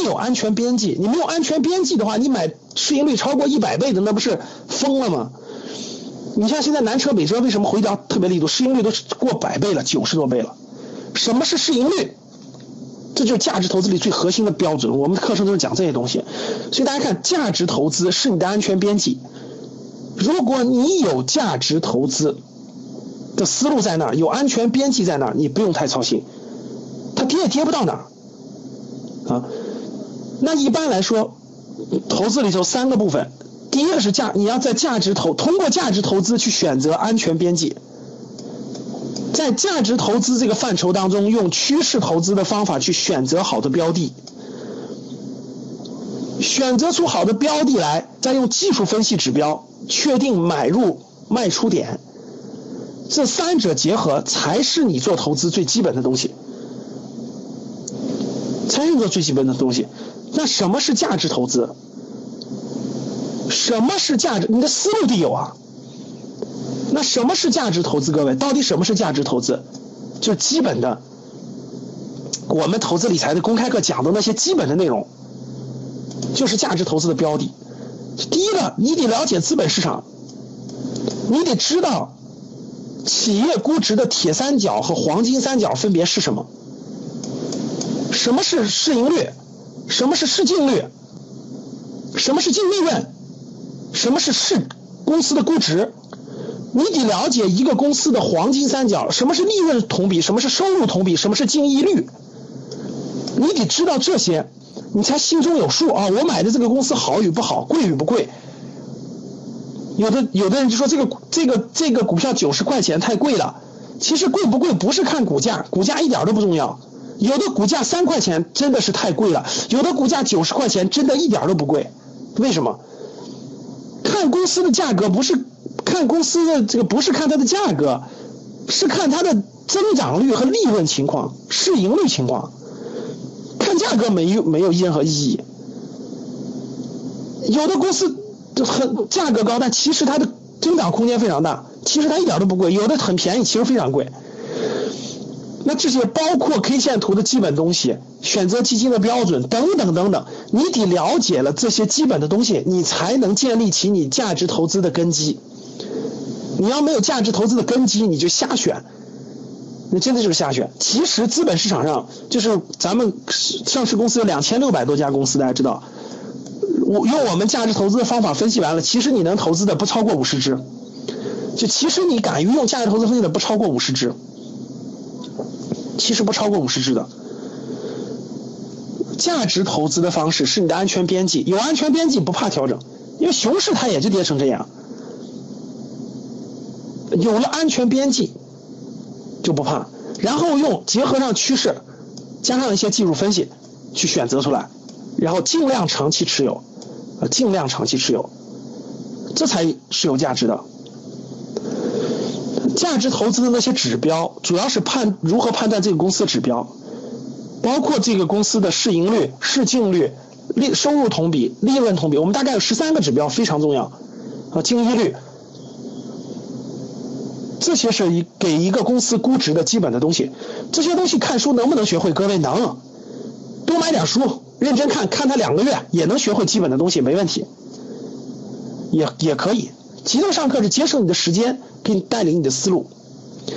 定有安全边际。你没有安全边际的话，你买市盈率超过一百倍的，那不是疯了吗？你像现在南车北车为什么回调特别力度？市盈率都过百倍了，九十多倍了。什么是市盈率？这就是价值投资里最核心的标准。我们的课程都是讲这些东西。所以大家看，价值投资是你的安全边际。如果你有价值投资的思路在那儿，有安全边际在那儿，你不用太操心，它跌也跌不到哪儿啊。那一般来说，投资里头三个部分，第一个是价，你要在价值投，通过价值投资去选择安全边际，在价值投资这个范畴当中，用趋势投资的方法去选择好的标的。选择出好的标的来，再用技术分析指标确定买入卖出点，这三者结合才是你做投资最基本的东西，才是做最基本的东西。那什么是价值投资？什么是价值？你的思路得有啊。那什么是价值投资？各位，到底什么是价值投资？就基本的，我们投资理财的公开课讲的那些基本的内容。就是价值投资的标的。第一个，你得了解资本市场，你得知道企业估值的铁三角和黄金三角分别是什么。什么是市盈率？什么是市净率？什么是净利润？什么是市公司的估值？你得了解一个公司的黄金三角，什么是利润同比？什么是收入同比？什么是净利率？你得知道这些。你才心中有数啊！我买的这个公司好与不好，贵与不贵？有的有的人就说这个这个这个股票九十块钱太贵了。其实贵不贵不是看股价，股价一点都不重要。有的股价三块钱真的是太贵了，有的股价九十块钱真的一点都不贵。为什么？看公司的价格不是看公司的这个不是看它的价格，是看它的增长率和利润情况、市盈率情况。看价格没有没有任何意义，有的公司很价格高，但其实它的增长空间非常大，其实它一点都不贵；有的很便宜，其实非常贵。那这些包括 K 线图的基本东西、选择基金的标准等等等等，你得了解了这些基本的东西，你才能建立起你价值投资的根基。你要没有价值投资的根基，你就瞎选。那真的就是瞎选。其实资本市场上，就是咱们上市公司有两千六百多家公司，大家知道。我用我们价值投资的方法分析完了，其实你能投资的不超过五十只。就其实你敢于用价值投资分析的不超过五十只，其实不超过五十只的。价值投资的方式是你的安全边际，有安全边际不怕调整，因为熊市它也就跌成这样。有了安全边际。就不怕，然后用结合上趋势，加上一些技术分析去选择出来，然后尽量长期持有，啊，尽量长期持有，这才是有价值的。价值投资的那些指标，主要是判如何判断这个公司的指标，包括这个公司的市盈率、市净率、利收入同比、利润同比，我们大概有十三个指标非常重要，啊，净利率。这些是一给一个公司估值的基本的东西，这些东西看书能不能学会？各位能，多买点书，认真看看它两个月也能学会基本的东西，没问题，也也可以。集中上课是节省你的时间，给你带领你的思路。